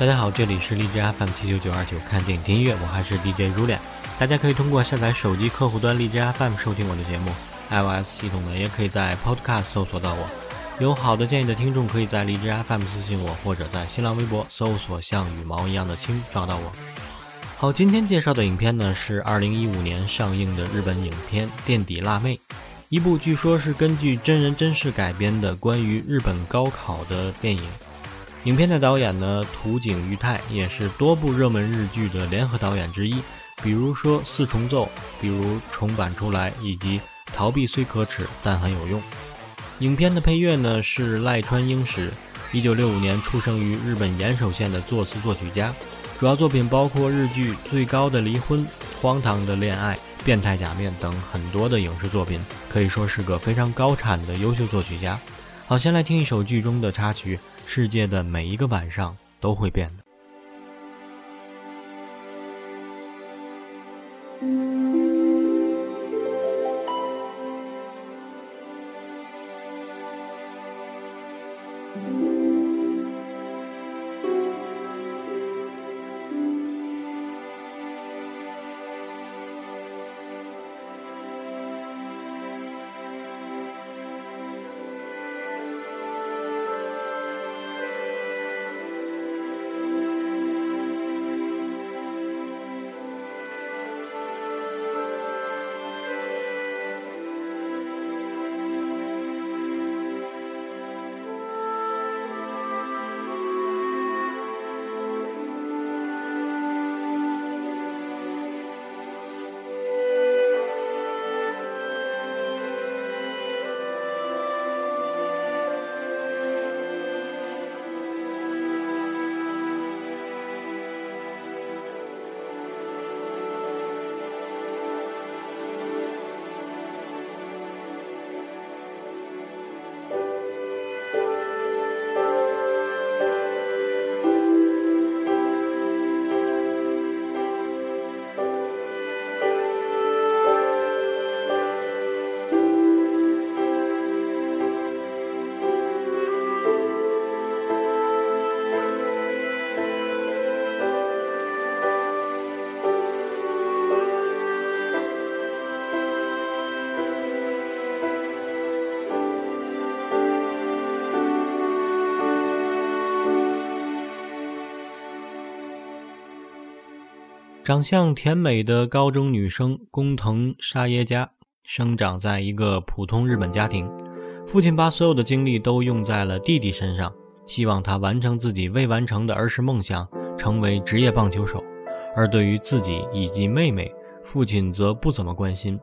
大家好，这里是荔枝 FM 七九九二九，看电影听音乐，我还是 DJ 如脸。大家可以通过下载手机客户端荔枝 FM 收听我的节目，iOS 系统呢也可以在 Podcast 搜索到我。有好的建议的听众可以在荔枝 FM 私信我，或者在新浪微博搜索像羽毛一样的青找到我。好，今天介绍的影片呢是二零一五年上映的日本影片《垫底辣妹》，一部据说是根据真人真事改编的关于日本高考的电影。影片的导演呢，土井裕太也是多部热门日剧的联合导演之一，比如说《四重奏》，比如重版出来，以及《逃避虽可耻但很有用》。影片的配乐呢是赖川英史，一九六五年出生于日本岩手县的作词作曲家，主要作品包括日剧《最高的离婚》《荒唐的恋爱》《变态假面》等很多的影视作品，可以说是个非常高产的优秀作曲家。好，先来听一首剧中的插曲。世界的每一个晚上都会变的。长相甜美的高中女生工藤沙耶加，生长在一个普通日本家庭。父亲把所有的精力都用在了弟弟身上，希望他完成自己未完成的儿时梦想，成为职业棒球手。而对于自己以及妹妹，父亲则不怎么关心。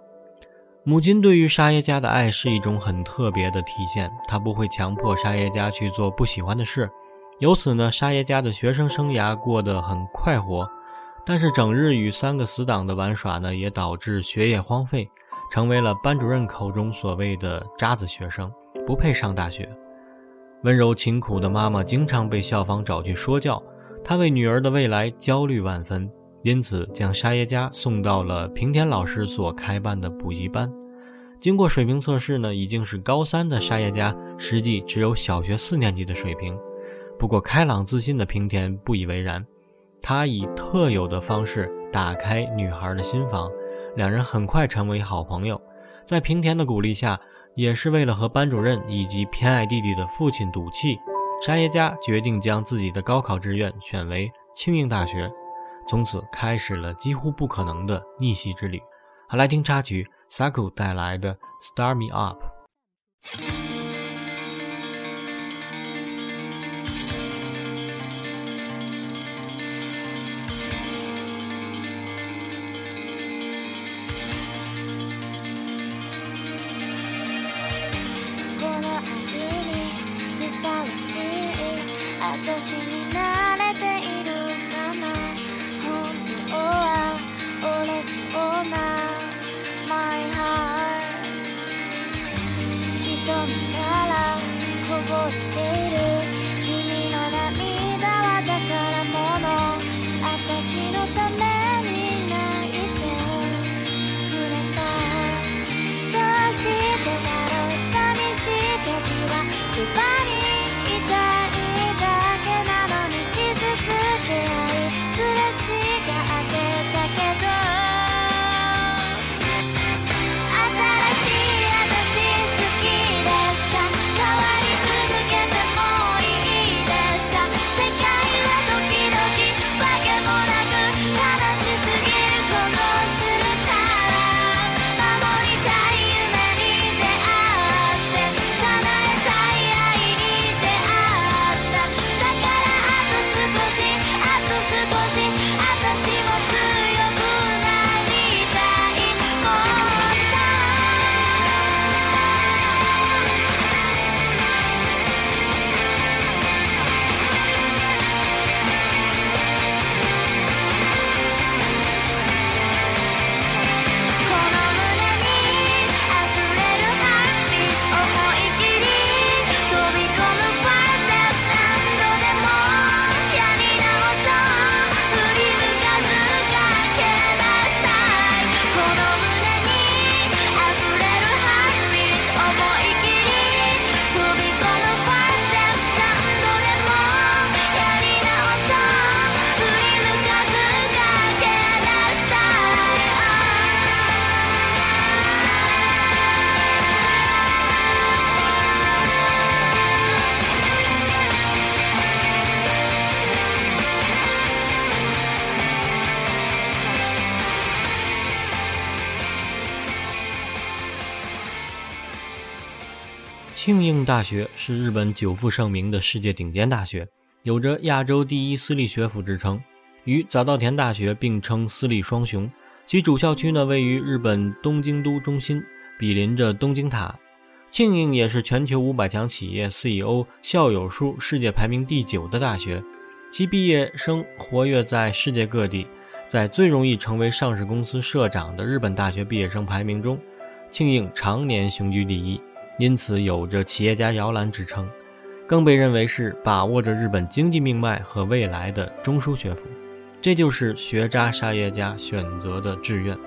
母亲对于沙耶加的爱是一种很特别的体现，她不会强迫沙耶加去做不喜欢的事。由此呢，沙耶加的学生生涯过得很快活。但是整日与三个死党的玩耍呢，也导致学业荒废，成为了班主任口中所谓的渣子学生，不配上大学。温柔勤苦的妈妈经常被校方找去说教，她为女儿的未来焦虑万分，因此将沙耶加送到了平田老师所开办的补习班。经过水平测试呢，已经是高三的沙耶加，实际只有小学四年级的水平。不过开朗自信的平田不以为然。他以特有的方式打开女孩的心房，两人很快成为好朋友。在平田的鼓励下，也是为了和班主任以及偏爱弟弟的父亲赌气，沙耶加决定将自己的高考志愿选为庆应大学，从此开始了几乎不可能的逆袭之旅。好，来听插曲 Saku 带来的《Star Me Up》。大学是日本久负盛名的世界顶尖大学，有着“亚洲第一私立学府”之称，与早稻田大学并称私立双雄。其主校区呢位于日本东京都中心，毗邻着东京塔。庆应也是全球五百强企业 CEO 校友数世界排名第九的大学，其毕业生活跃在世界各地。在最容易成为上市公司社长的日本大学毕业生排名中，庆应常年雄居第一，因此有着“企业家摇篮”之称，更被认为是把握着日本经济命脉和未来的中枢学府。这就是学渣沙耶加选择的志愿，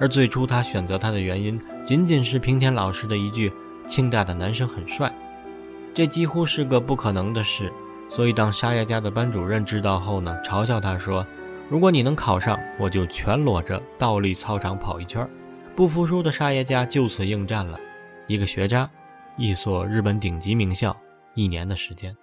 而最初他选择他的原因，仅仅是平田老师的一句“清大的男生很帅”，这几乎是个不可能的事。所以当沙耶加的班主任知道后呢，嘲笑他说。如果你能考上，我就全裸着倒立操场跑一圈。不服输的沙耶加就此应战了，一个学渣，一所日本顶级名校，一年的时间。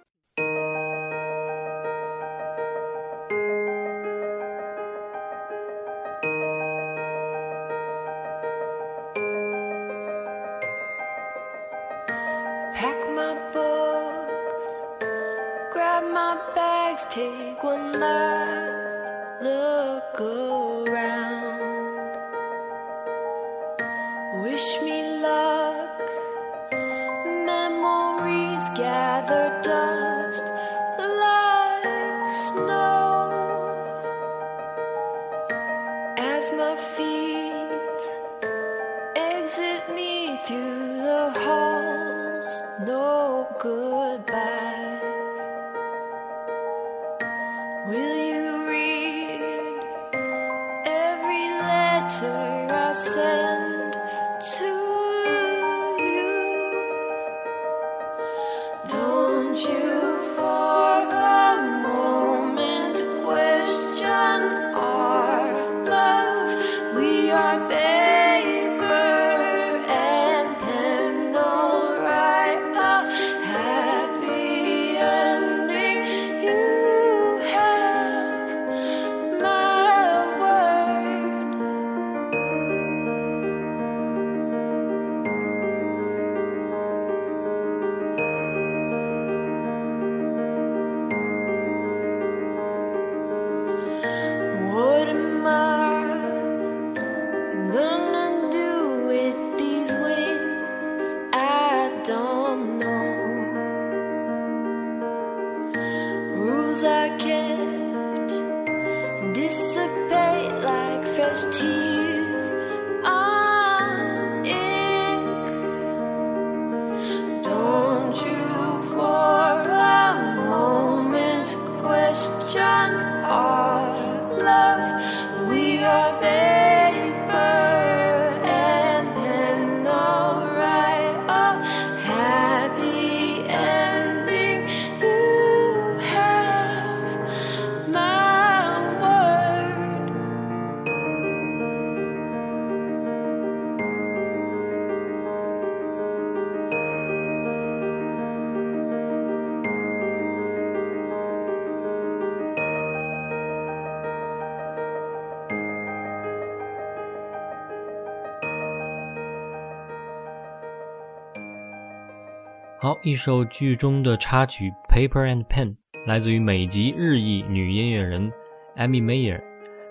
好，一首剧中的插曲《Paper and Pen》来自于美籍日裔女音乐人 Amy Mayer。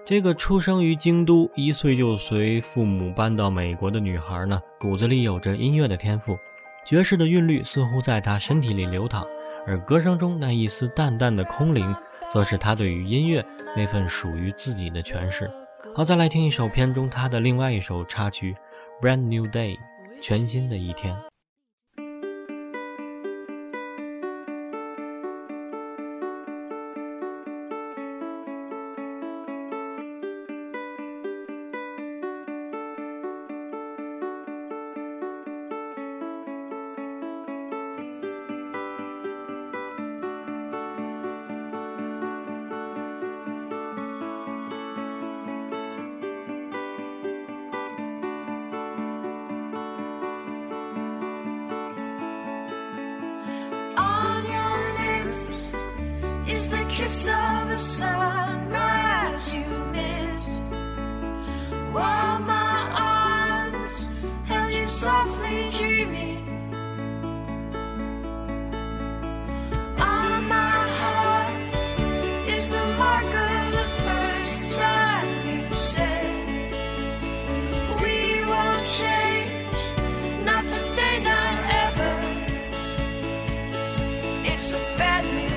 这个出生于京都、一岁就随父母搬到美国的女孩呢，骨子里有着音乐的天赋，爵士的韵律似乎在她身体里流淌，而歌声中那一丝淡淡的空灵，则是她对于音乐那份属于自己的诠释。好，再来听一首片中她的另外一首插曲《Brand New Day》，全新的一天。let me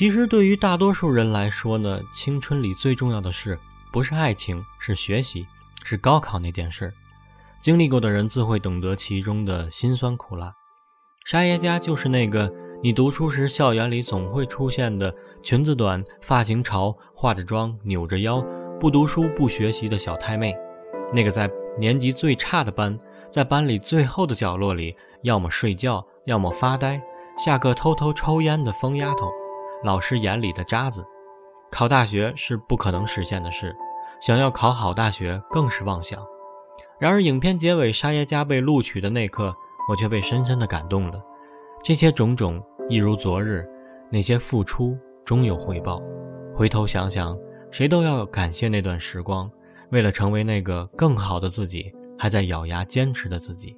其实对于大多数人来说呢，青春里最重要的事不是爱情，是学习，是高考那件事。经历过的人自会懂得其中的辛酸苦辣。沙耶加就是那个你读书时校园里总会出现的裙子短、发型潮、化着妆、扭着腰、不读书不学习的小太妹，那个在年级最差的班，在班里最后的角落里，要么睡觉，要么发呆，下课偷偷抽烟的疯丫头。老师眼里的渣子，考大学是不可能实现的事，想要考好大学更是妄想。然而，影片结尾沙耶加被录取的那刻，我却被深深的感动了。这些种种一如昨日，那些付出终有回报。回头想想，谁都要感谢那段时光，为了成为那个更好的自己，还在咬牙坚持的自己。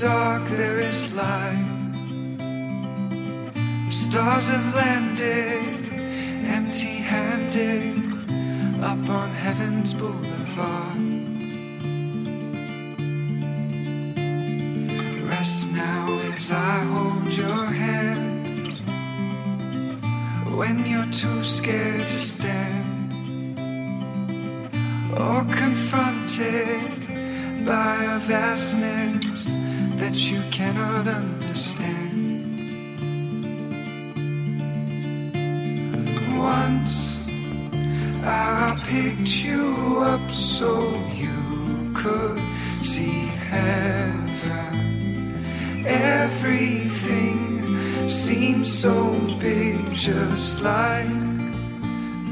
Dark, there is light. Stars have landed, empty handed, up on heaven's boulevard. Rest now as I hold your hand. When you're too scared to stand or confronted by a vastness that you cannot understand. Once I picked you up so you could see heaven. Everything seems so big, just like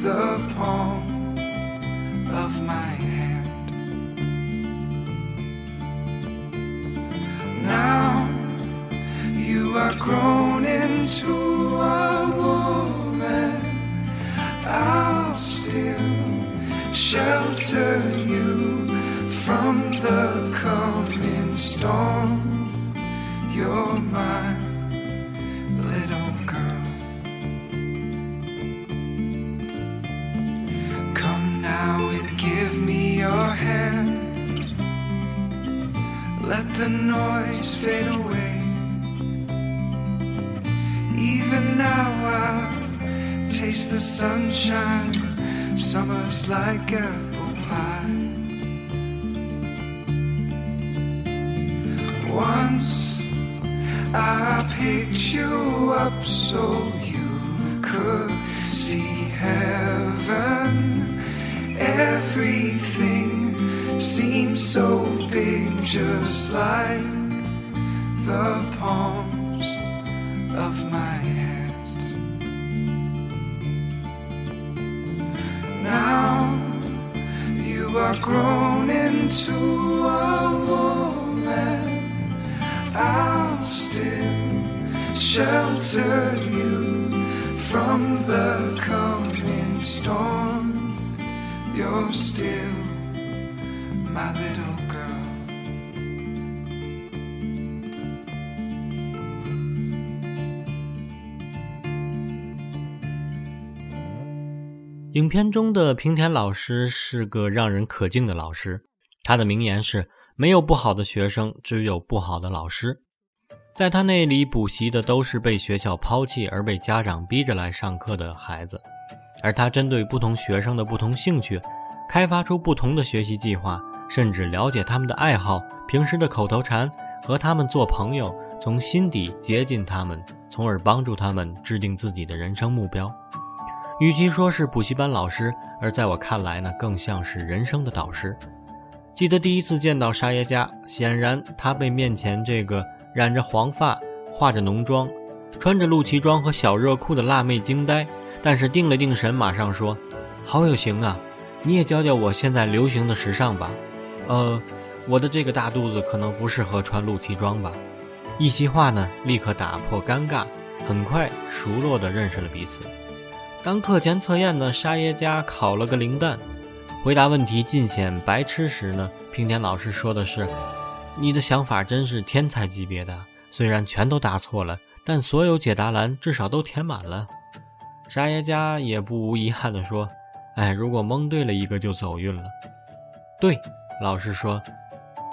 the palm shelter you from the coming storm. You're my little girl. Come now and give me your hand. Let the noise fade away. Even now I taste the sunshine. Summer's like apple up so you could see heaven. everything seems so big, just like the palms of my hands. Now you are grown into a woman. I'll still shelter you from the coming storm. You're still my little girl. 影片中的平田老师是个让人可敬的老师，他的名言是：“没有不好的学生，只有不好的老师。”在他那里补习的都是被学校抛弃而被家长逼着来上课的孩子，而他针对不同学生的不同兴趣，开发出不同的学习计划，甚至了解他们的爱好、平时的口头禅，和他们做朋友，从心底接近他们，从而帮助他们制定自己的人生目标。与其说是补习班老师，而在我看来呢，更像是人生的导师。记得第一次见到沙耶加，显然他被面前这个染着黄发、化着浓妆、穿着露脐装和小热裤的辣妹惊呆，但是定了定神，马上说：“好有型啊！你也教教我现在流行的时尚吧。”呃，我的这个大肚子可能不适合穿露脐装吧。一席话呢，立刻打破尴尬，很快熟络地认识了彼此。当课前测验呢，沙耶加考了个零蛋，回答问题尽显白痴时呢，平田老师说的是：“你的想法真是天才级别的，虽然全都答错了，但所有解答栏至少都填满了。”沙耶加也不无遗憾地说：“哎，如果蒙对了一个就走运了。”对，老师说，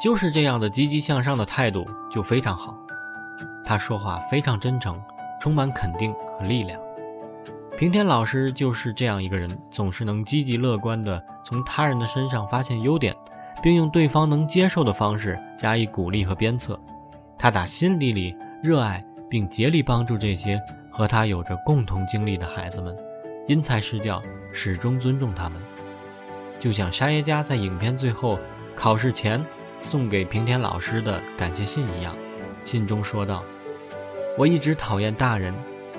就是这样的积极向上的态度就非常好。他说话非常真诚，充满肯定和力量。平田老师就是这样一个人，总是能积极乐观地从他人的身上发现优点，并用对方能接受的方式加以鼓励和鞭策。他打心底里热爱并竭力帮助这些和他有着共同经历的孩子们，因材施教，始终尊重他们。就像沙耶加在影片最后考试前送给平田老师的感谢信一样，信中说道：“我一直讨厌大人。”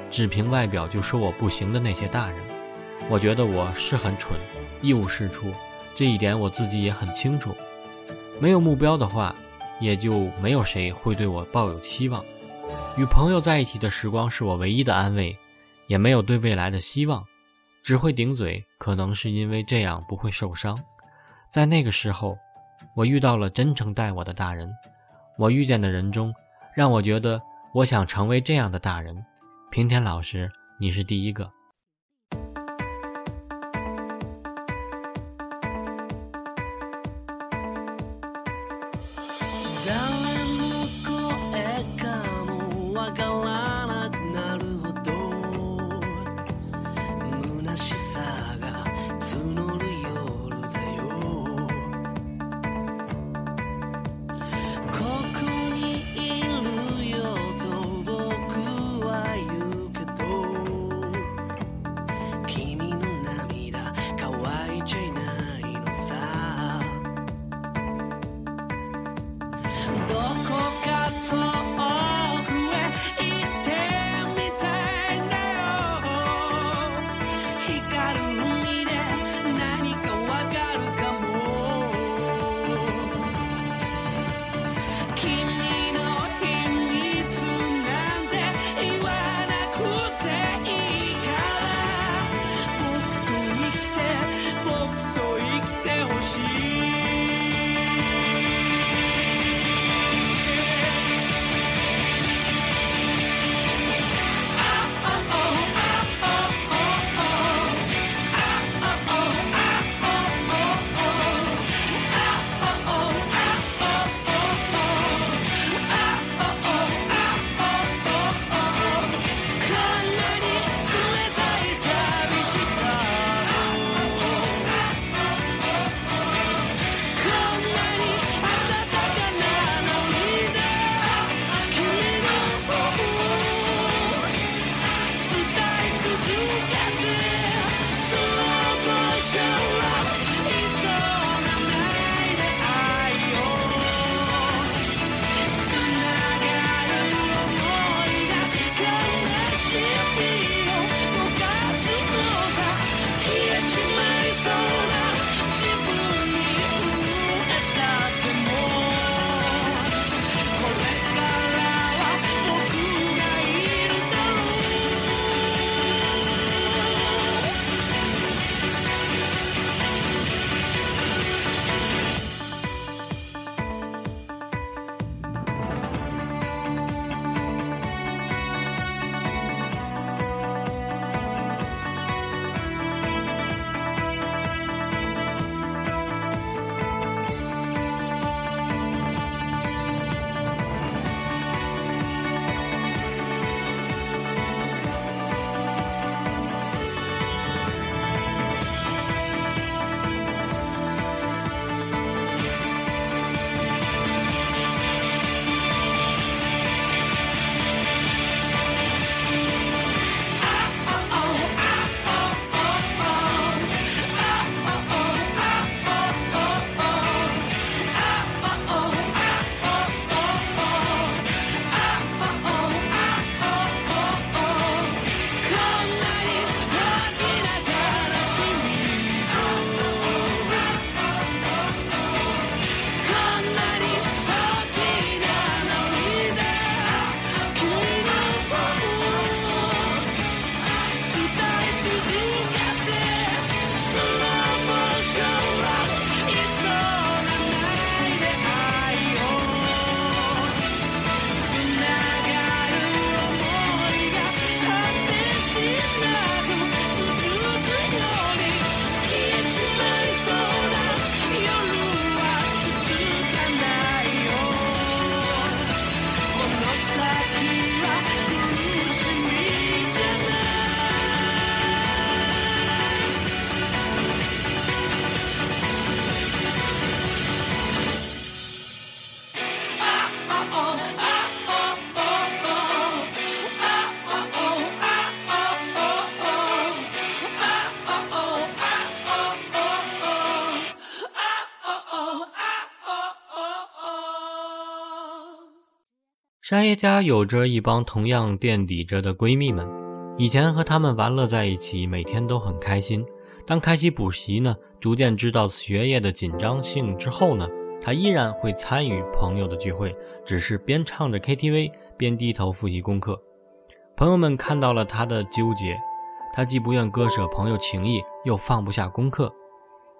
只凭外表就说我不行的那些大人，我觉得我是很蠢，一无是处，这一点我自己也很清楚。没有目标的话，也就没有谁会对我抱有期望。与朋友在一起的时光是我唯一的安慰，也没有对未来的希望，只会顶嘴。可能是因为这样不会受伤。在那个时候，我遇到了真诚待我的大人。我遇见的人中，让我觉得我想成为这样的大人。平田老师，你是第一个。沙耶家有着一帮同样垫底着的闺蜜们，以前和她们玩乐在一起，每天都很开心。当开启补习呢，逐渐知道学业的紧张性之后呢，她依然会参与朋友的聚会，只是边唱着 KTV 边低头复习功课。朋友们看到了她的纠结，她既不愿割舍朋友情谊，又放不下功课。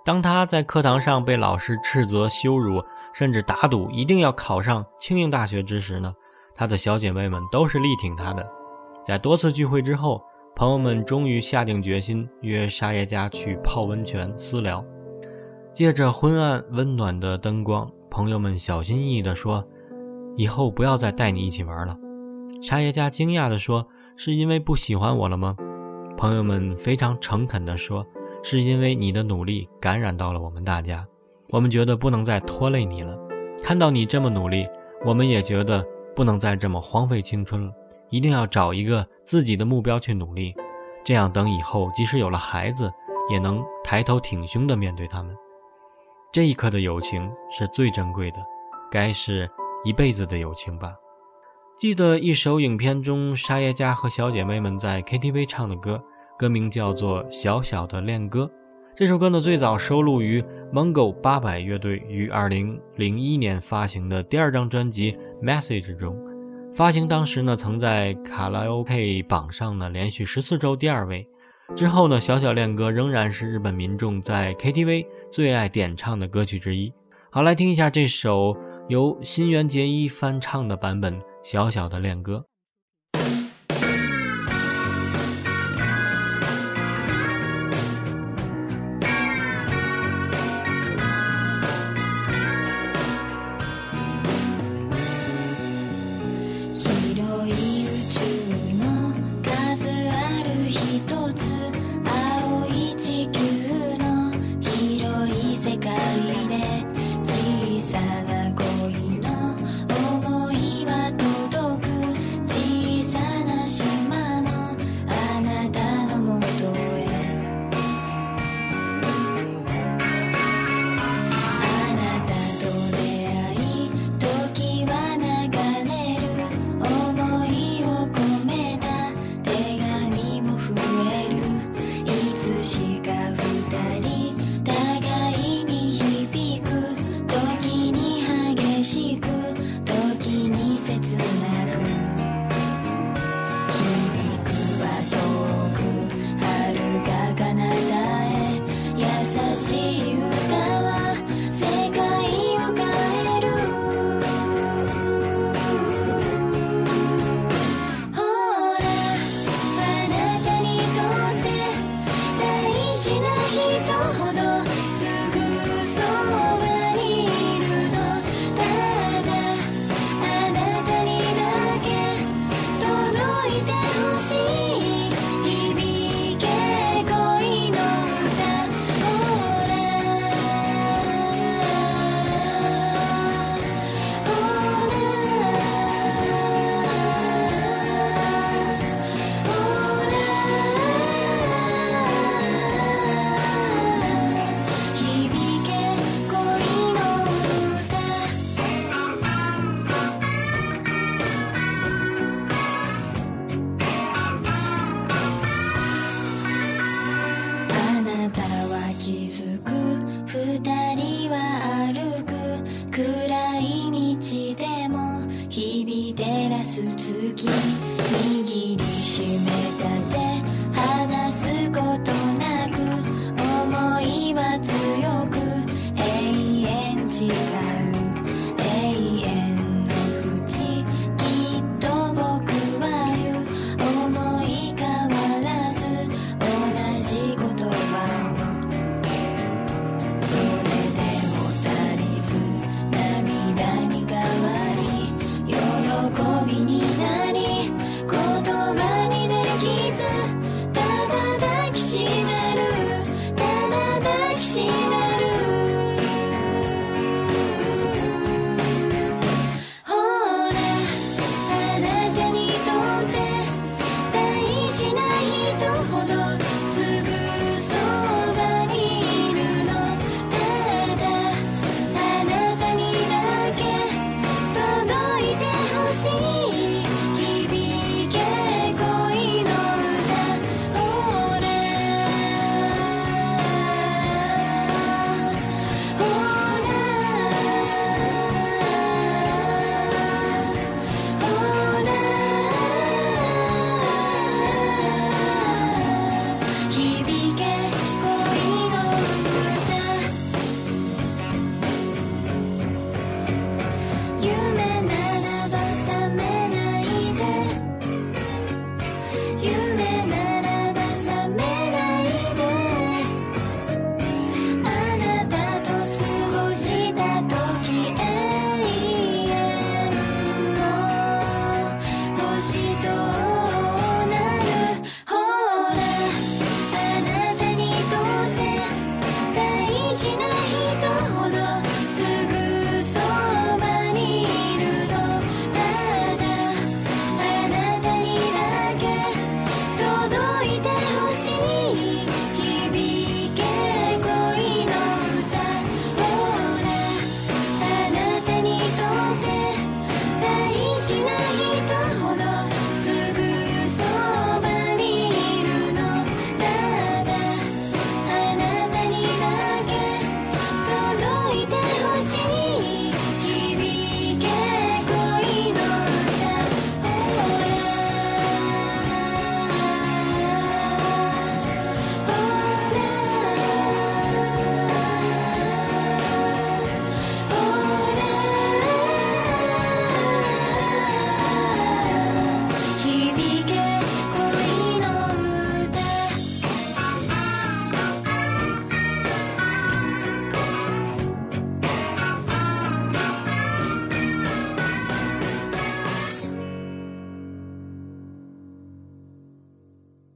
当她在课堂上被老师斥责、羞辱，甚至打赌一定要考上庆应大学之时呢，她的小姐妹们都是力挺她的。在多次聚会之后，朋友们终于下定决心约沙耶加去泡温泉私聊。借着昏暗温暖的灯光，朋友们小心翼翼地说：“以后不要再带你一起玩了。”沙耶加惊讶地说：“是因为不喜欢我了吗？”朋友们非常诚恳地说：“是因为你的努力感染到了我们大家，我们觉得不能再拖累你了。看到你这么努力，我们也觉得不能再这么荒废青春了。一定要找一个自己的目标去努力，这样等以后即使有了孩子，也能抬头挺胸的面对他们。这一刻的友情是最珍贵的，该是一辈子的友情吧。”记得一首影片中，沙耶加和小姐妹们在 KTV 唱的歌，歌名叫做《小小的恋歌》。这首歌呢，最早收录于 Mongo 八百乐队于2001年发行的第二张专辑《Message》中。发行当时呢，曾在卡拉 OK 榜上呢连续十四周第二位。之后呢，《小小恋歌》仍然是日本民众在 KTV 最爱点唱的歌曲之一。好，来听一下这首由新垣结衣翻唱的版本。小小的恋歌。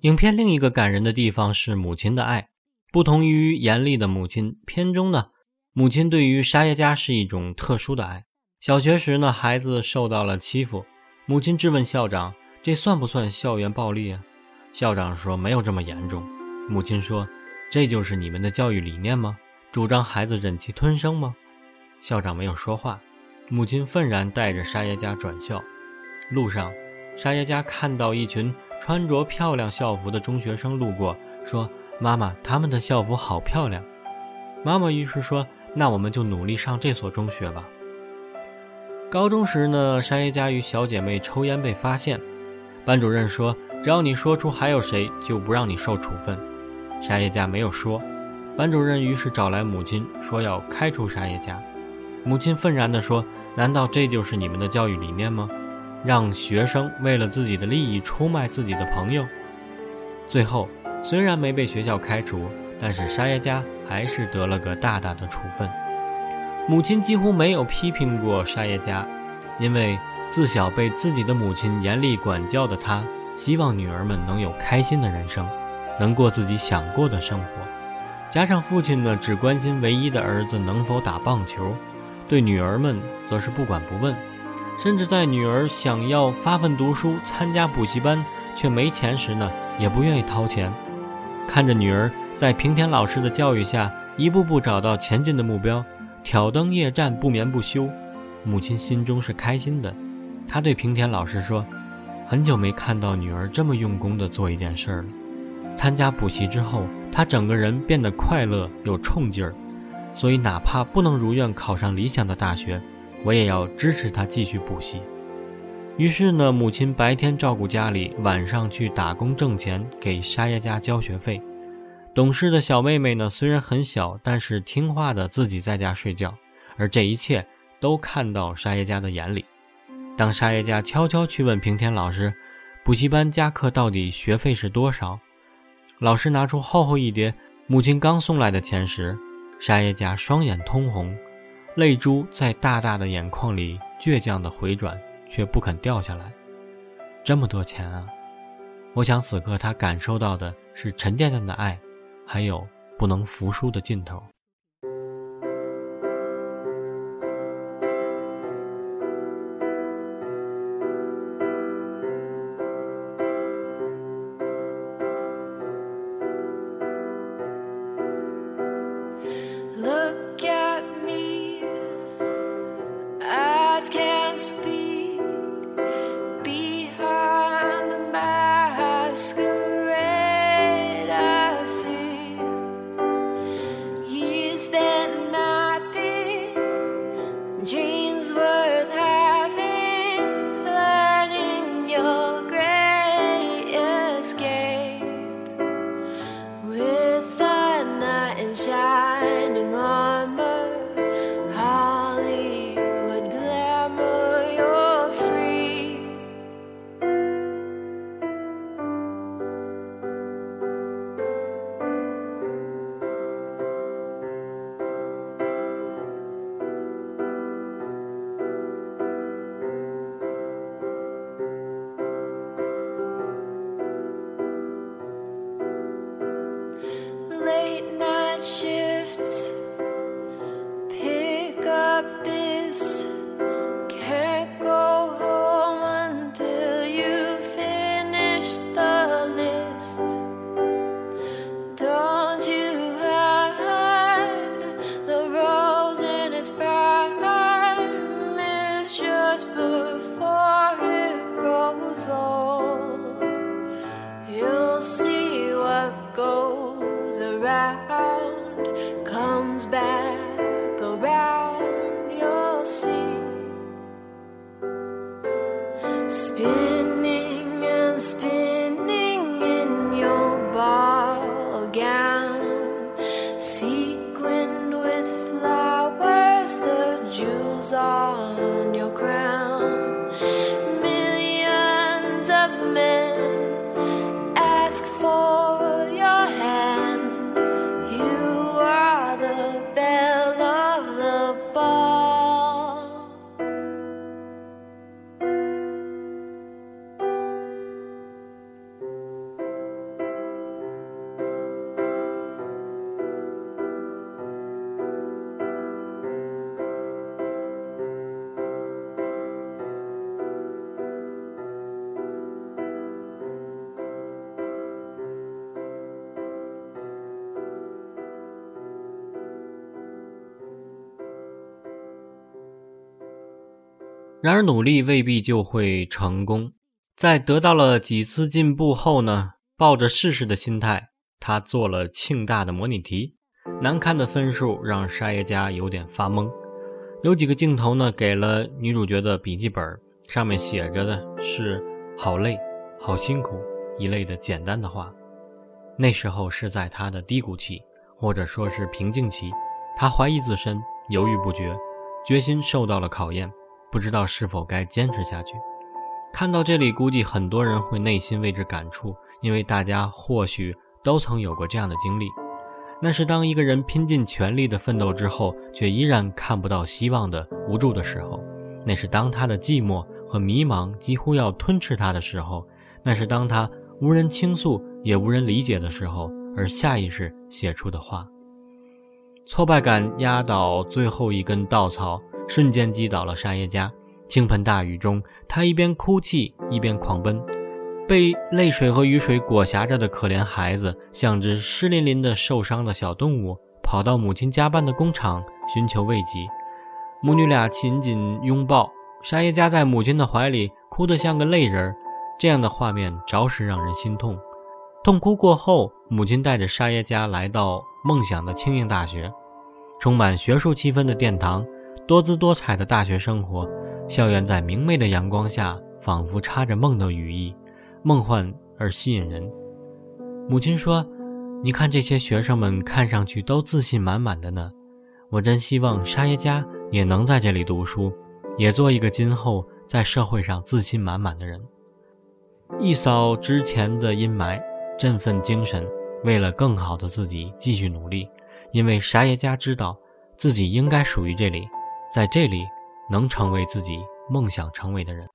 影片另一个感人的地方是母亲的爱，不同于严厉的母亲，片中呢，母亲对于沙耶加是一种特殊的爱。小学时呢，孩子受到了欺负，母亲质问校长：“这算不算校园暴力啊？”校长说：“没有这么严重。”母亲说：“这就是你们的教育理念吗？主张孩子忍气吞声吗？”校长没有说话，母亲愤然带着沙耶加转校。路上，沙耶加看到一群穿着漂亮校服的中学生路过，说：“妈妈，他们的校服好漂亮。”妈妈于是说：“那我们就努力上这所中学吧。”高中时呢，沙耶加与小姐妹抽烟被发现，班主任说：“只要你说出还有谁，就不让你受处分。”沙耶加没有说，班主任于是找来母亲，说要开除沙耶加。母亲愤然地说：“难道这就是你们的教育理念吗？让学生为了自己的利益出卖自己的朋友？”最后，虽然没被学校开除，但是沙耶加还是得了个大大的处分。母亲几乎没有批评过沙耶加，因为自小被自己的母亲严厉管教的她，希望女儿们能有开心的人生，能过自己想过的生活。加上父亲呢，只关心唯一的儿子能否打棒球，对女儿们则是不管不问，甚至在女儿想要发奋读书、参加补习班却没钱时呢，也不愿意掏钱。看着女儿在平田老师的教育下，一步步找到前进的目标，挑灯夜战、不眠不休，母亲心中是开心的。她对平田老师说：“很久没看到女儿这么用功地做一件事儿了。”参加补习之后，她整个人变得快乐有冲劲儿，所以哪怕不能如愿考上理想的大学，我也要支持他继续补习。于是呢，母亲白天照顾家里，晚上去打工挣钱，给沙耶加交学费。懂事的小妹妹呢，虽然很小，但是听话的自己在家睡觉，而这一切都看到沙耶加的眼里。当沙耶加悄悄去问平田老师，补习班加课到底学费是多少，老师拿出厚厚一叠母亲刚送来的钱时，沙耶加双眼通红，泪珠在大大的眼眶里倔强的回转，却不肯掉下来。这么多钱啊！我想此刻他感受到的是沉甸甸的爱，还有不能服输的劲头。up this 然而，努力未必就会成功。在得到了几次进步后呢，抱着试试的心态，他做了庆大的模拟题。难看的分数让沙耶加有点发懵。有几个镜头呢，给了女主角的笔记本，上面写着的是“好累，好辛苦”一类的简单的话。那时候是在他的低谷期，或者说是瓶颈期，他怀疑自身，犹豫不决，决心受到了考验。不知道是否该坚持下去。看到这里，估计很多人会内心为之感触，因为大家或许都曾有过这样的经历。那是当一个人拼尽全力的奋斗之后，却依然看不到希望的无助的时候；那是当他的寂寞和迷茫几乎要吞噬他的时候；那是当他无人倾诉也无人理解的时候，而下意识写出的话。挫败感压倒最后一根稻草。瞬间击倒了沙耶加。倾盆大雨中，他一边哭泣一边狂奔，被泪水和雨水裹挟着的可怜孩子，像只湿淋淋的受伤的小动物，跑到母亲加班的工厂寻求慰藉。母女俩紧紧拥抱，沙耶加在母亲的怀里哭得像个泪人。这样的画面着实让人心痛。痛哭过后，母亲带着沙耶加来到梦想的庆应大学，充满学术气氛的殿堂。多姿多彩的大学生活，校园在明媚的阳光下，仿佛插着梦的羽翼，梦幻而吸引人。母亲说：“你看这些学生们，看上去都自信满满的呢。我真希望沙耶加也能在这里读书，也做一个今后在社会上自信满满的人。”一扫之前的阴霾，振奋精神，为了更好的自己继续努力。因为沙耶加知道自己应该属于这里。在这里，能成为自己梦想成为的人。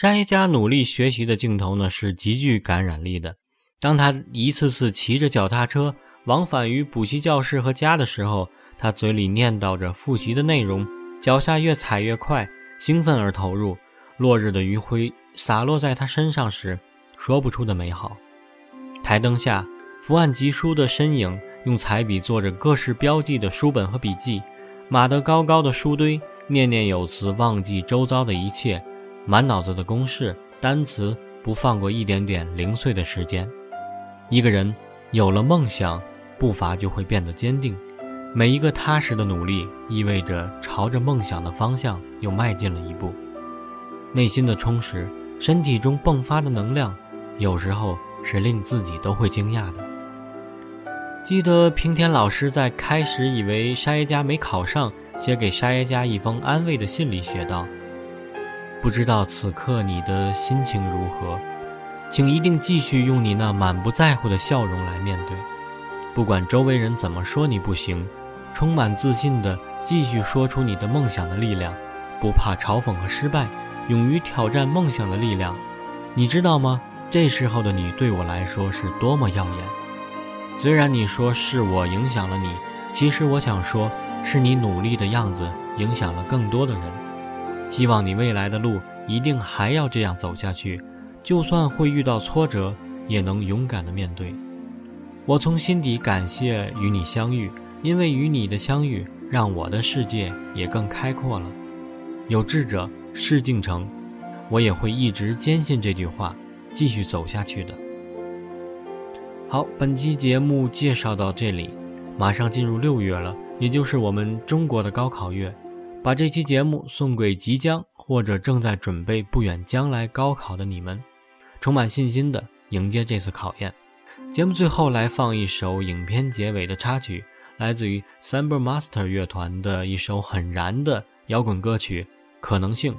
沙耶加努力学习的镜头呢，是极具感染力的。当他一次次骑着脚踏车往返于补习教室和家的时候，他嘴里念叨着复习的内容，脚下越踩越快，兴奋而投入。落日的余晖洒落在他身上时，说不出的美好。台灯下，伏案疾书的身影，用彩笔做着各式标记的书本和笔记，码得高高的书堆，念念有词，忘记周遭的一切，满脑子的公式、单词，不放过一点点零碎的时间。一个人有了梦想，步伐就会变得坚定。每一个踏实的努力，意味着朝着梦想的方向又迈进了一步。内心的充实，身体中迸发的能量，有时候是令自己都会惊讶的。记得平田老师在开始以为沙耶加没考上，写给沙耶加一封安慰的信里写道：“不知道此刻你的心情如何，请一定继续用你那满不在乎的笑容来面对，不管周围人怎么说你不行。”充满自信地继续说出你的梦想的力量，不怕嘲讽和失败，勇于挑战梦想的力量。你知道吗？这时候的你对我来说是多么耀眼。虽然你说是我影响了你，其实我想说，是你努力的样子影响了更多的人。希望你未来的路一定还要这样走下去，就算会遇到挫折，也能勇敢的面对。我从心底感谢与你相遇。因为与你的相遇，让我的世界也更开阔了。有志者事竟成，我也会一直坚信这句话，继续走下去的。好，本期节目介绍到这里，马上进入六月了，也就是我们中国的高考月。把这期节目送给即将或者正在准备不远将来高考的你们，充满信心的迎接这次考验。节目最后来放一首影片结尾的插曲。来自于 Samba Master 乐团的一首很燃的摇滚歌曲《可能性》，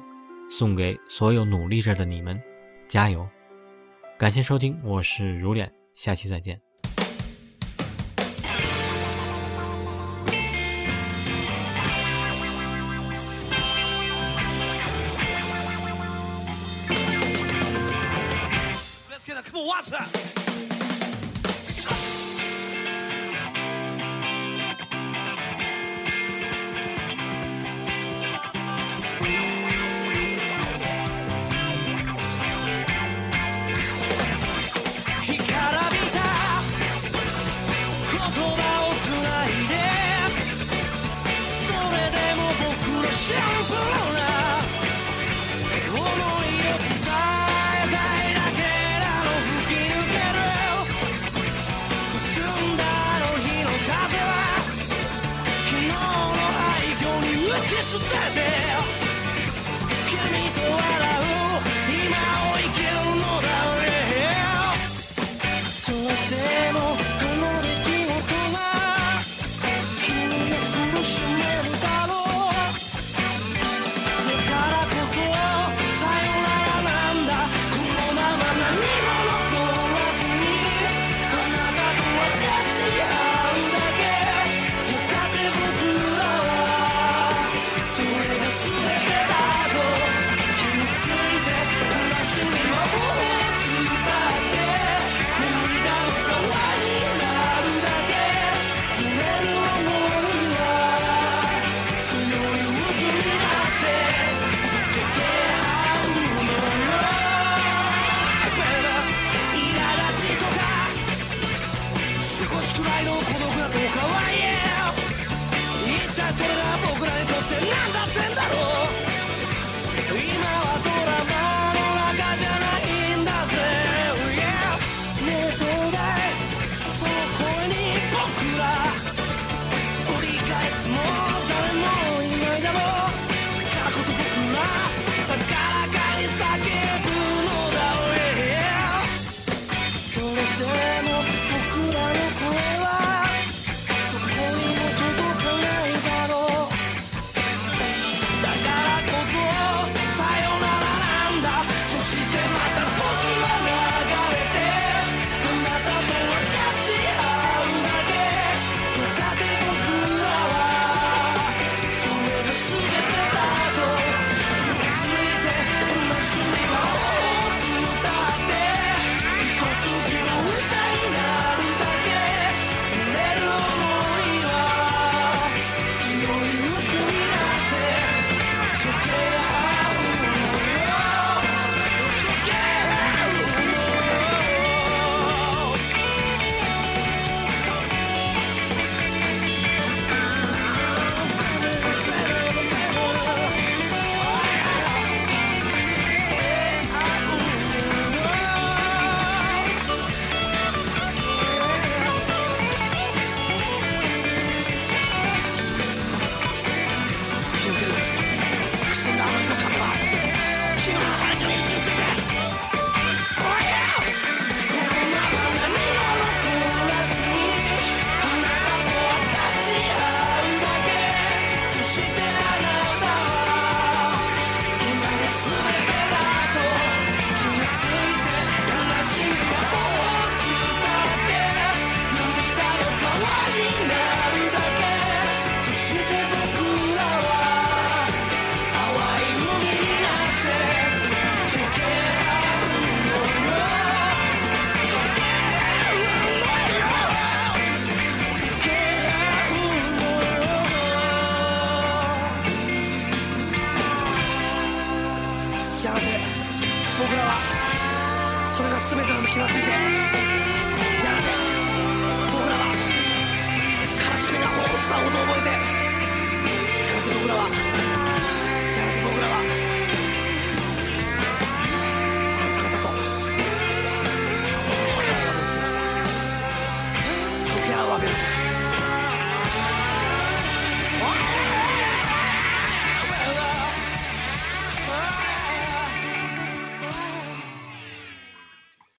送给所有努力着的你们，加油！感谢收听，我是如脸，下期再见。water.